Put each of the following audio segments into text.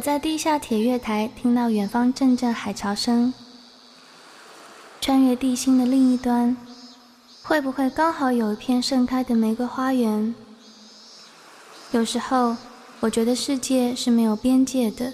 我在地下铁月台听到远方阵阵海潮声，穿越地心的另一端，会不会刚好有一片盛开的玫瑰花园？有时候，我觉得世界是没有边界的。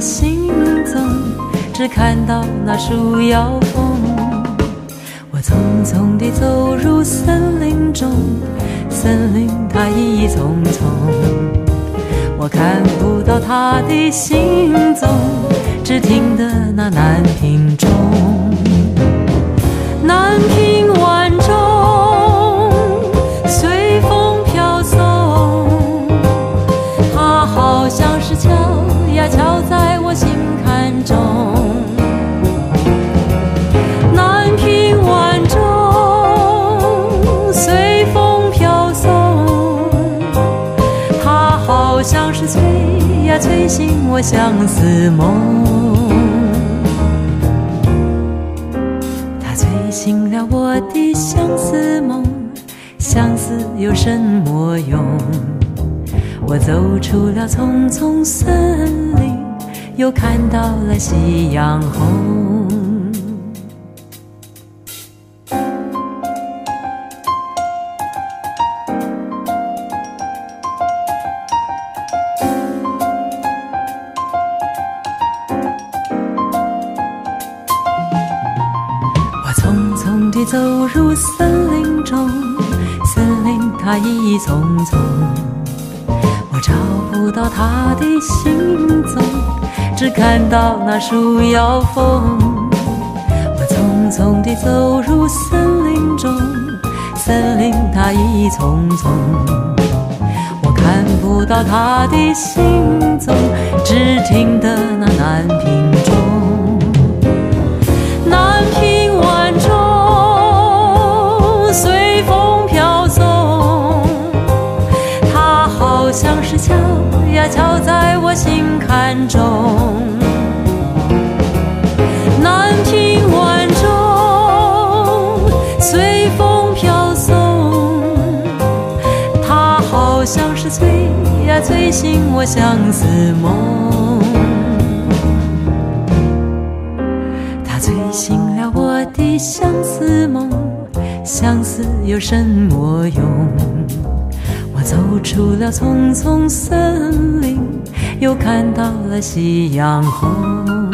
行踪，只看到那树摇风。我匆匆地走入森林中，森林它一丛丛。我看不到他的行踪，只听得那南屏钟。南屏。催醒我相思梦。它催醒了我的相思梦，相思有什么用？我走出了丛丛森林，又看到了夕阳红。一丛丛，我找不到他的行踪，只看到那树摇风。我匆匆地走入森林中，森林它一丛丛，我看不到他的行踪，只听得那南屏钟，南屏像是敲呀敲在我心坎中，南屏晚钟随风飘送，它好像是催呀催醒我相思梦，它催醒了我的相思梦，相思有什么用？出了丛丛森林，又看到了夕阳红。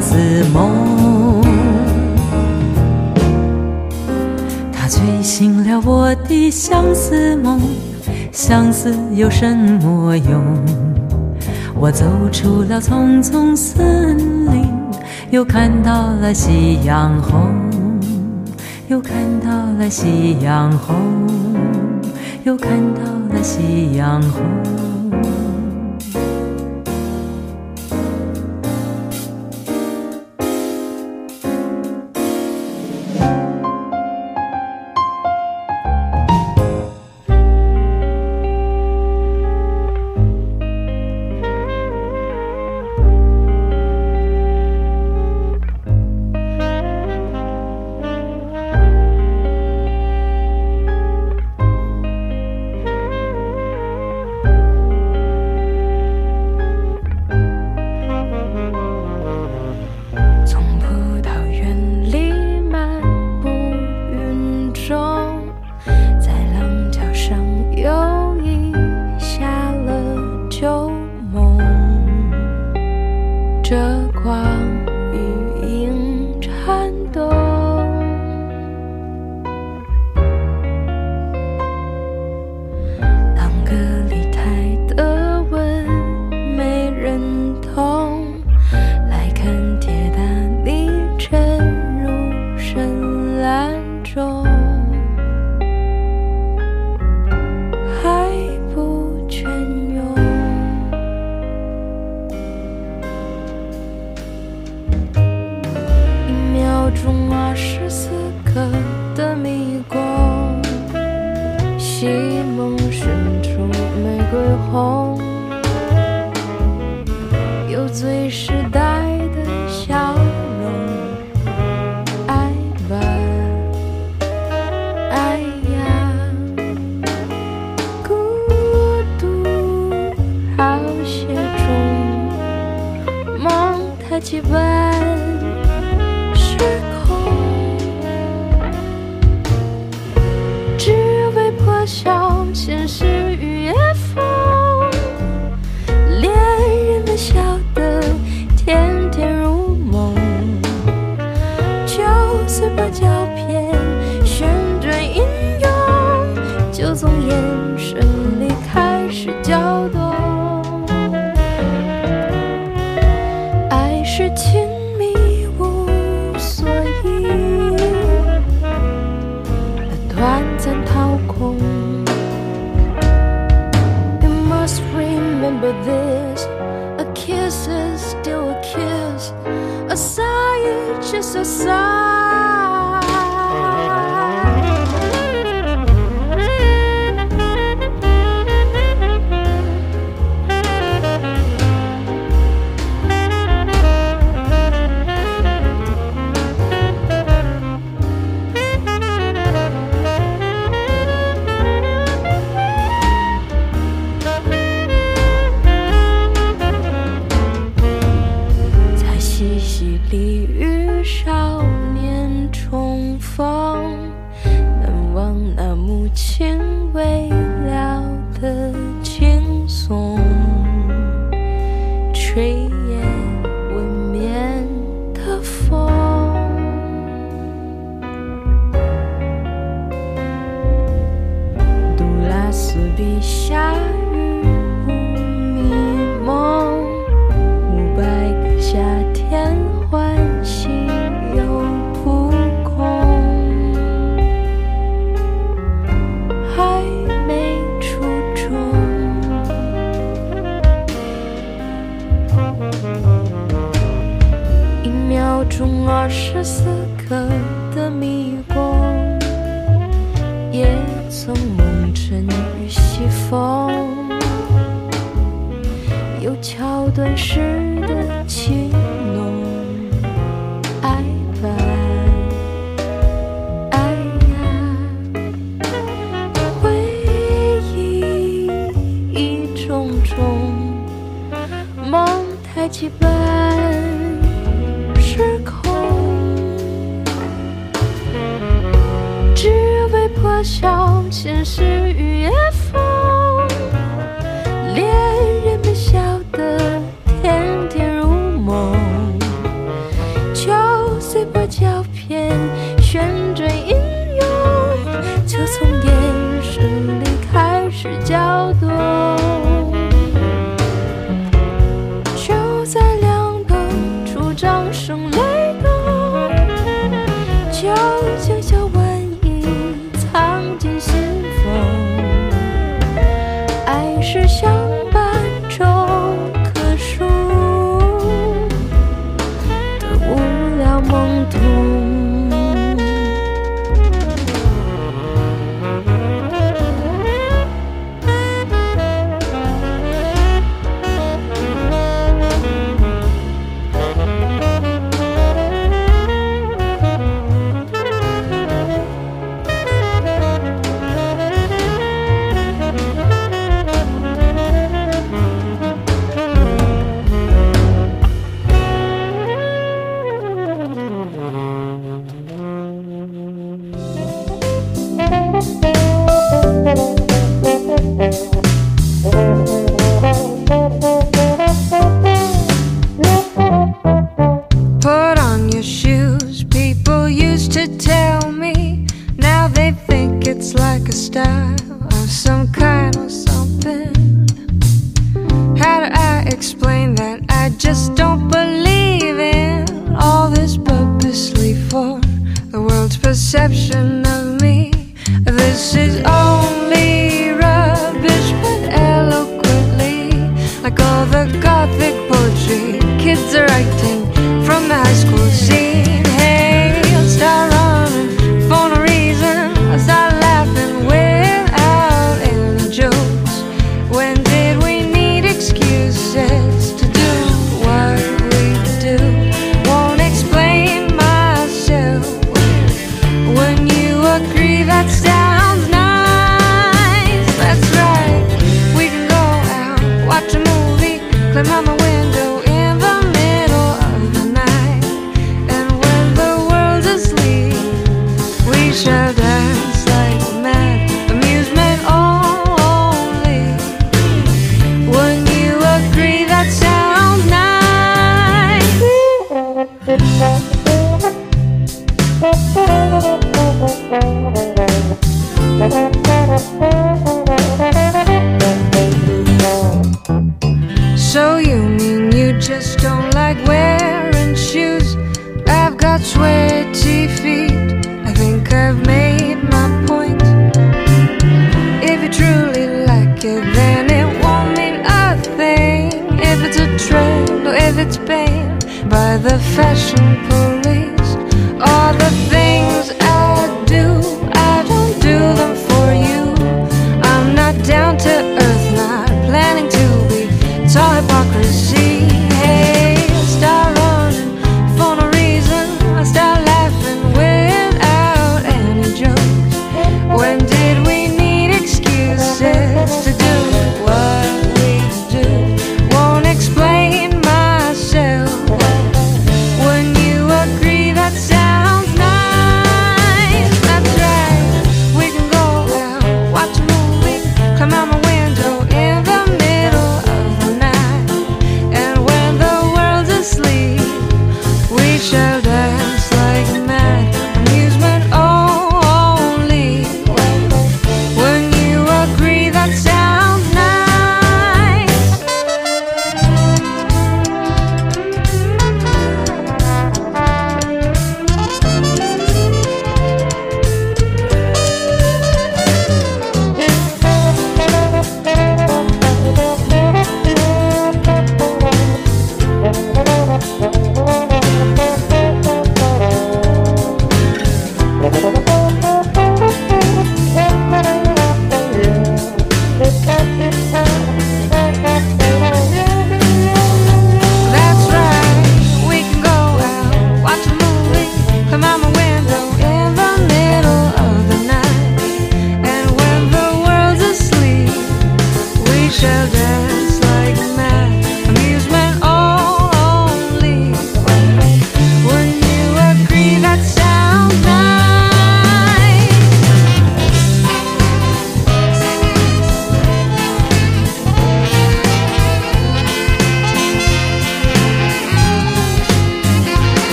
我相思梦，它催醒了我的相思梦，相思有什么用？我走出了丛丛森林。又看到了夕阳红，又看到了夕阳红，又看到了夕阳红。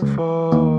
Keep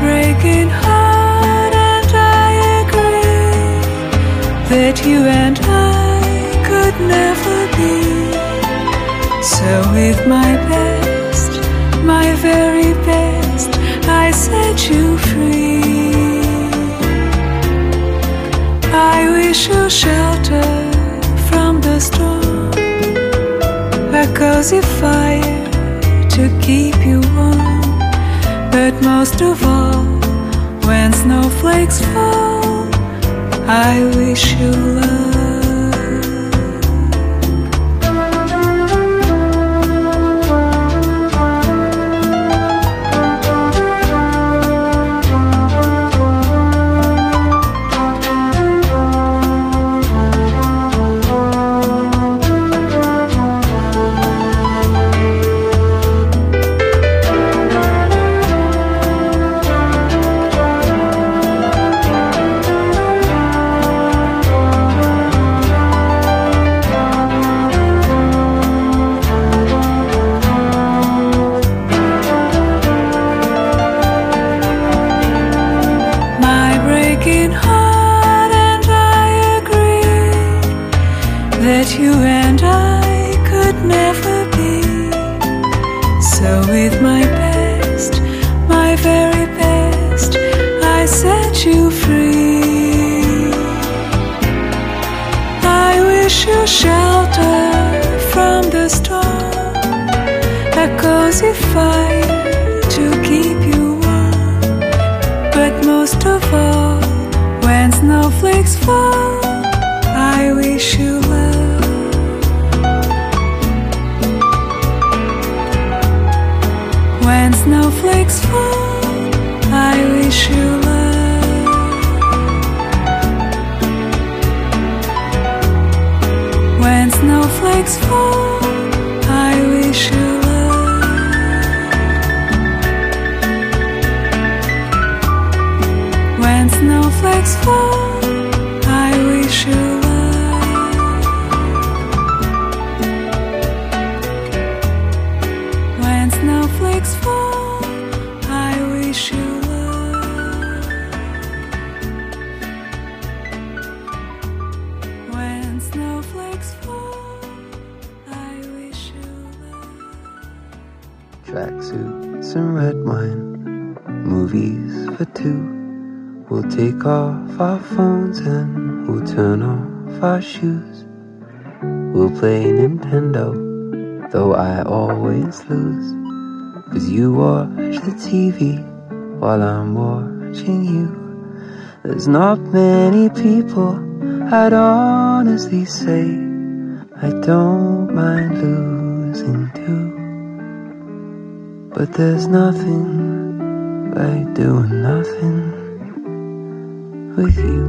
breaking heart, and I agree that you and I could never be. So, with my best, my very best, I set you free. I wish you shelter from the storm, a cozy fire to keep you warm. But most of all, when snowflakes fall, I wish you love. Snowflakes fall, I wish you. When snowflakes fall, I wish you red wine, movies for two. We'll take off our phones and we'll turn off our shoes. We'll play Nintendo, though I always lose. Cause you watch the TV while I'm watching you. There's not many people I'd honestly say I don't mind losing to. But there's nothing like doing nothing with you.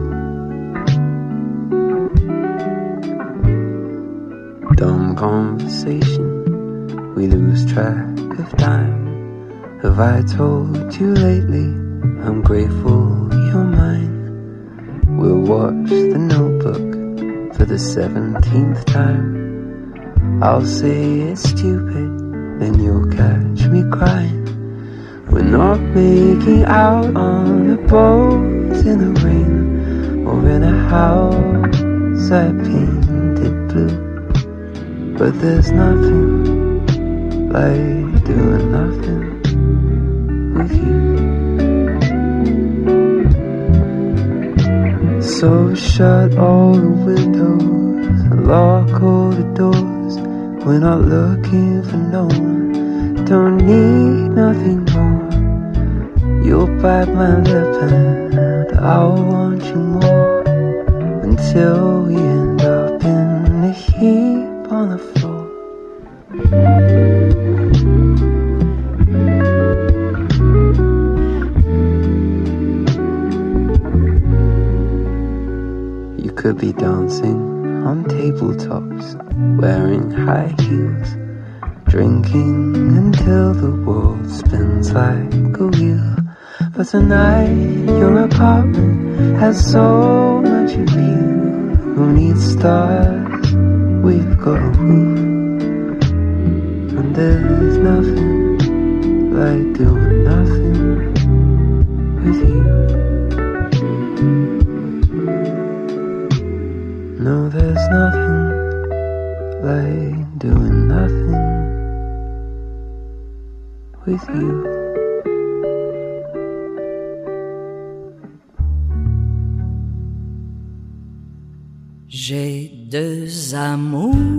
Dumb conversation, we lose track of time. Have I told you lately I'm grateful you're mine? We'll watch the notebook for the seventeenth time. I'll say it's stupid, then you'll catch me crying. We're not making out on the boat in the rain or in a house I painted blue. But there's nothing like doing nothing with you. So shut all the windows and lock all the doors. We're not looking for no one, don't need nothing more. You'll bite my lip and I'll want you more until we end could be dancing on tabletops, wearing high heels, drinking until the world spins like a wheel. But tonight, your apartment has so much you. Who needs stars? We've got a roof, and there's nothing like doing nothing with you. No, there's nothing like doing nothing with you. J'ai deux amours,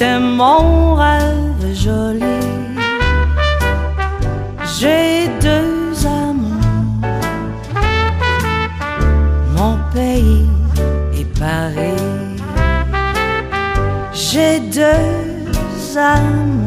C'était mon rêve joli. J'ai deux amants, mon pays et Paris. J'ai deux amants.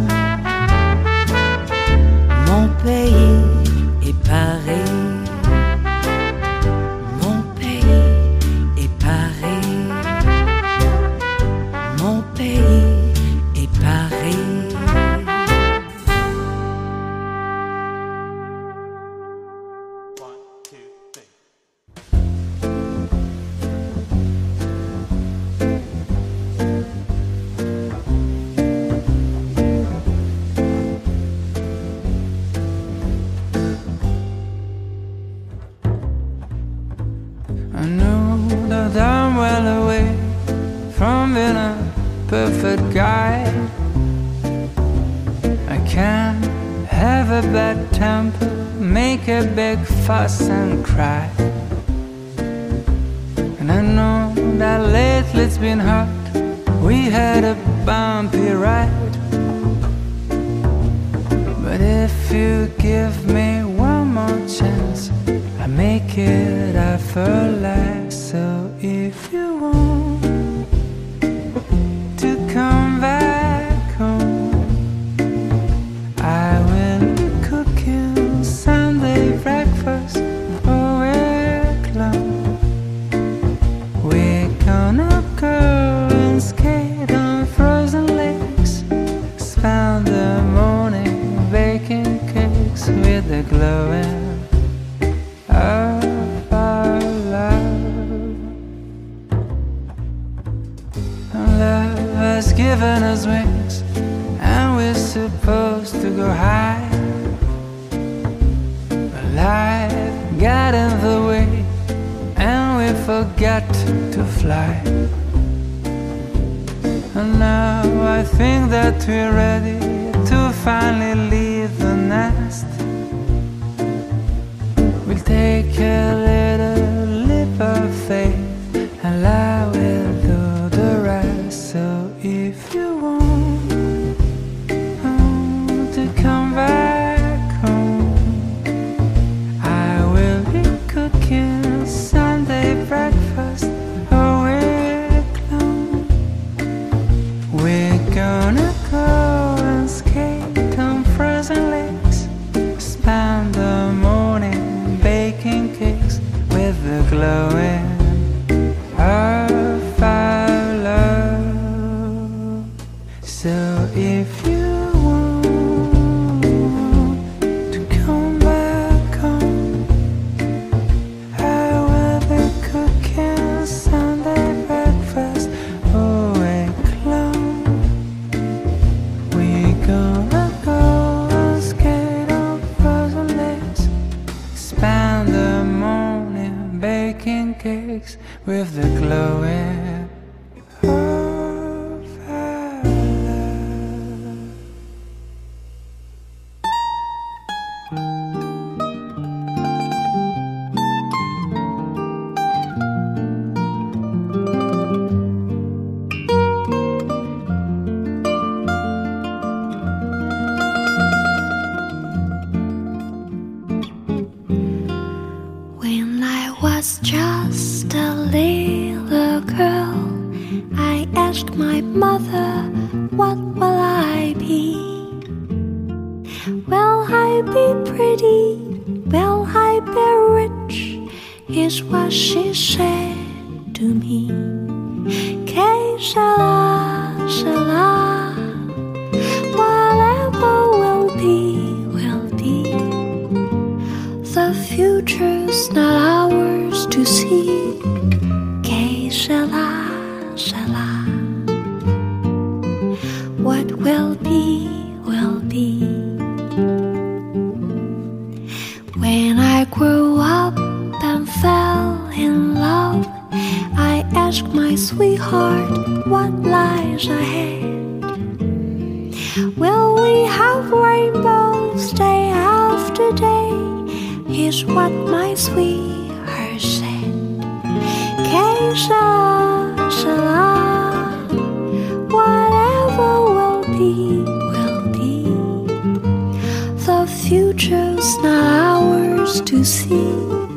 Future's not ours to see.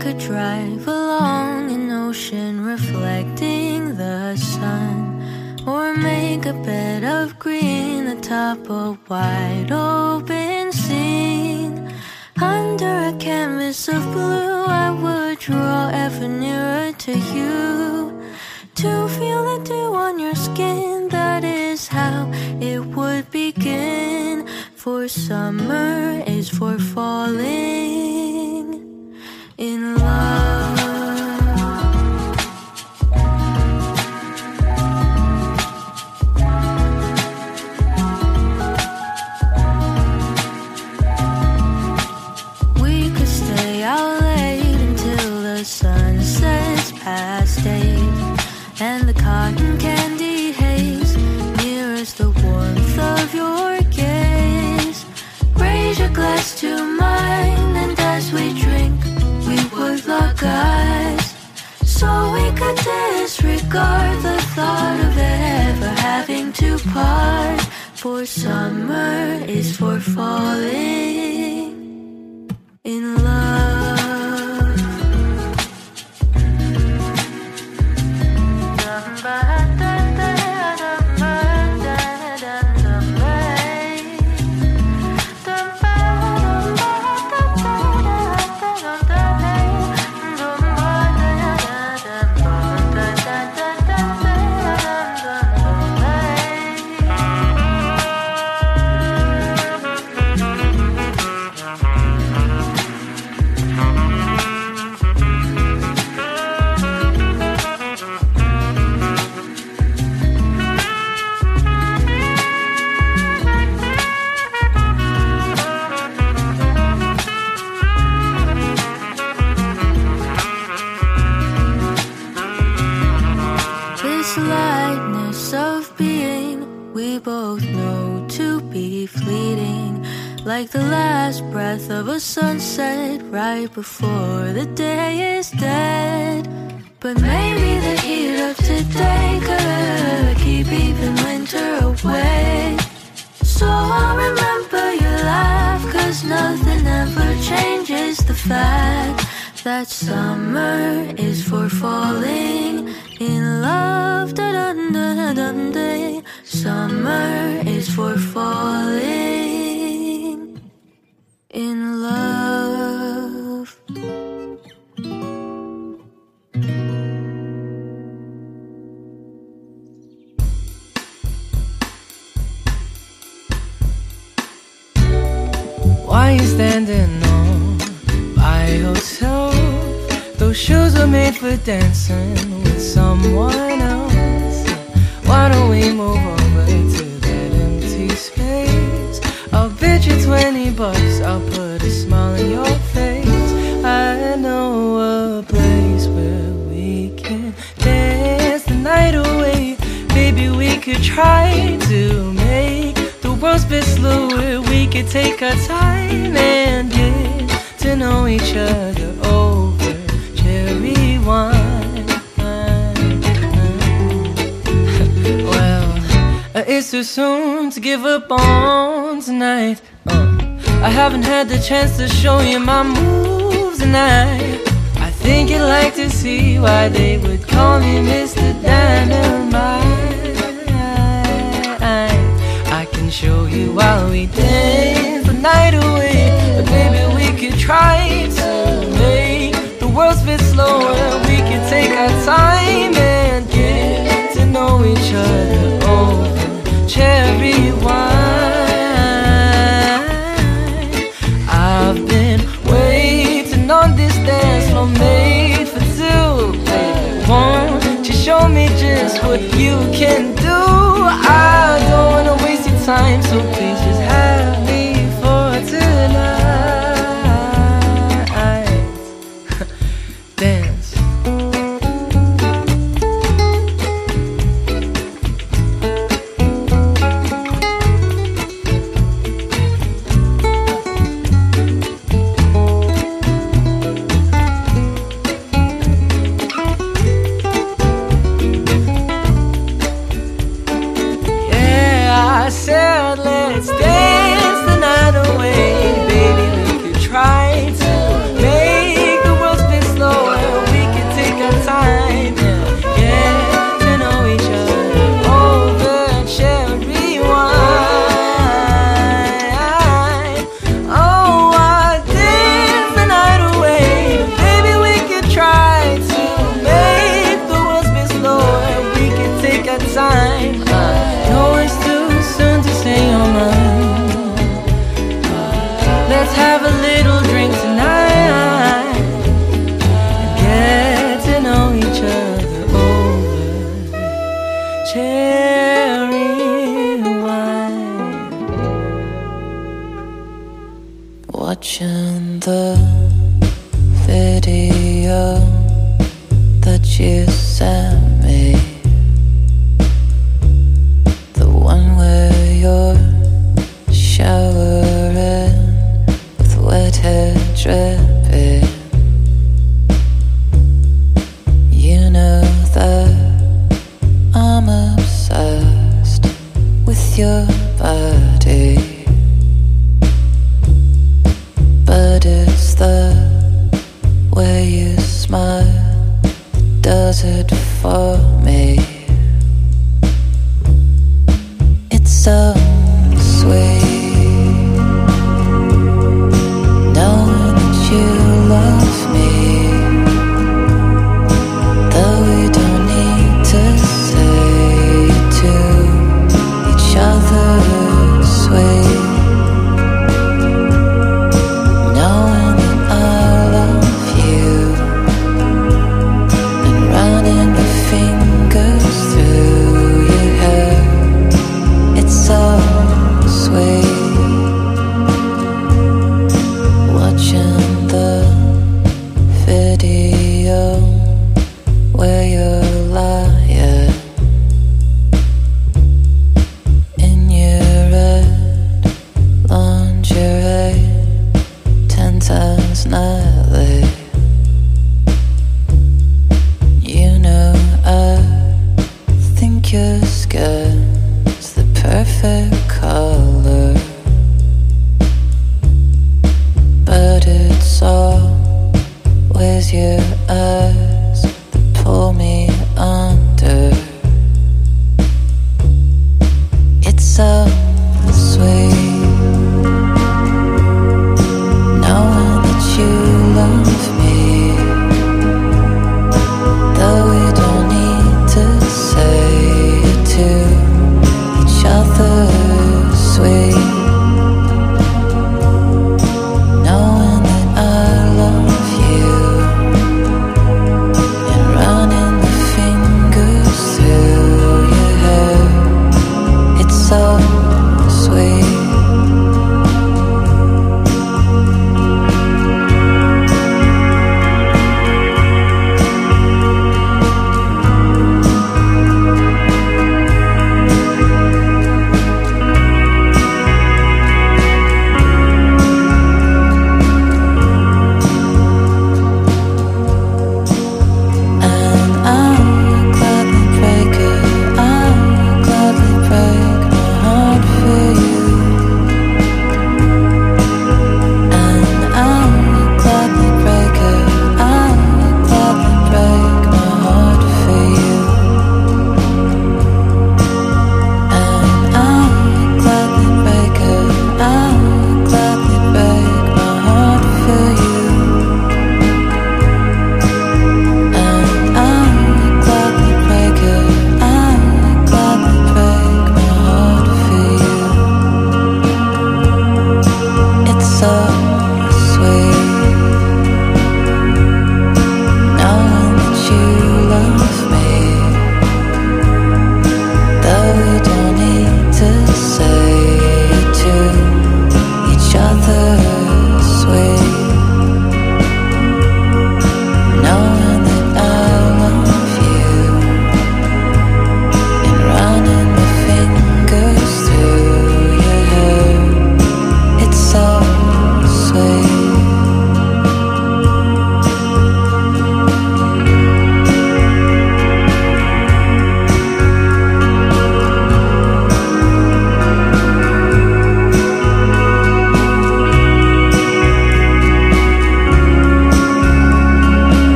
Drive along an ocean reflecting the sun, or make a bed of green atop a wide open scene. Under a canvas of blue, I would draw ever nearer to you. To feel the dew on your skin, that is how it would begin. For summer is for falling disregard the thought of ever having to part. For summer is for falling Like the last breath of a sunset right before the day is dead. But maybe the heat of today could keep even winter away. So I'll remember your laugh, cause nothing ever changes the fact that summer is for falling in love. Da -dun -dun -dun day. Summer is for falling in love. Why you standing on by yourself? Those shoes were made for dancing with someone else. Why don't we move over 20 bucks, I'll put a smile on your face. I know a place where we can dance the night away. Maybe we could try to make the world spit slower. We could take our time and get to know each other over cherry wine. well, it's too soon to give up on tonight. Uh, I haven't had the chance to show you my moves tonight. I think you'd like to see why they would call me Mr. Dynamite. I can show you while we dance the night away. But maybe we could try to make the world spin slower. We could take our time and get to know each other over cherry wine. Waiting on this dance floor made for two. Baby, won't you show me just what you can do? I don't wanna waste your time, so please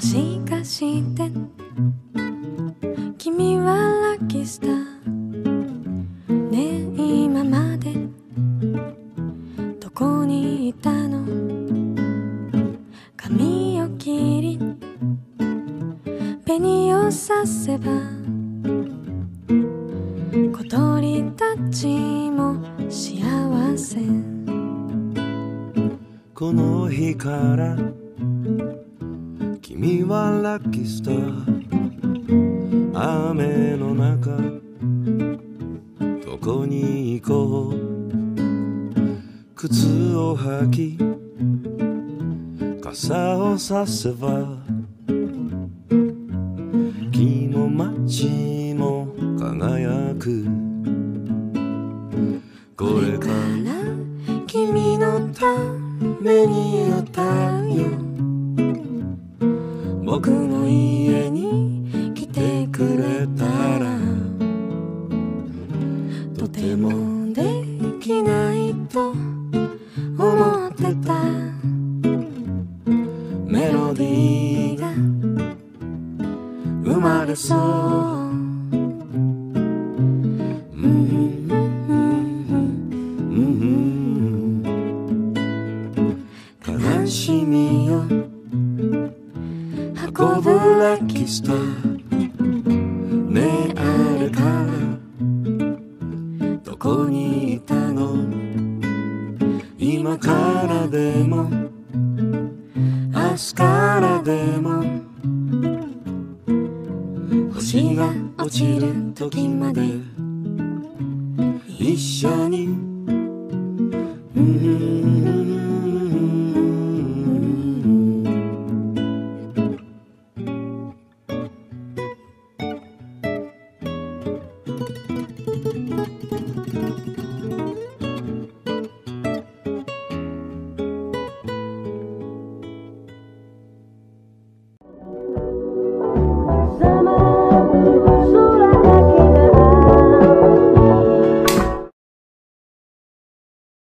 もしかして。君はラッキースター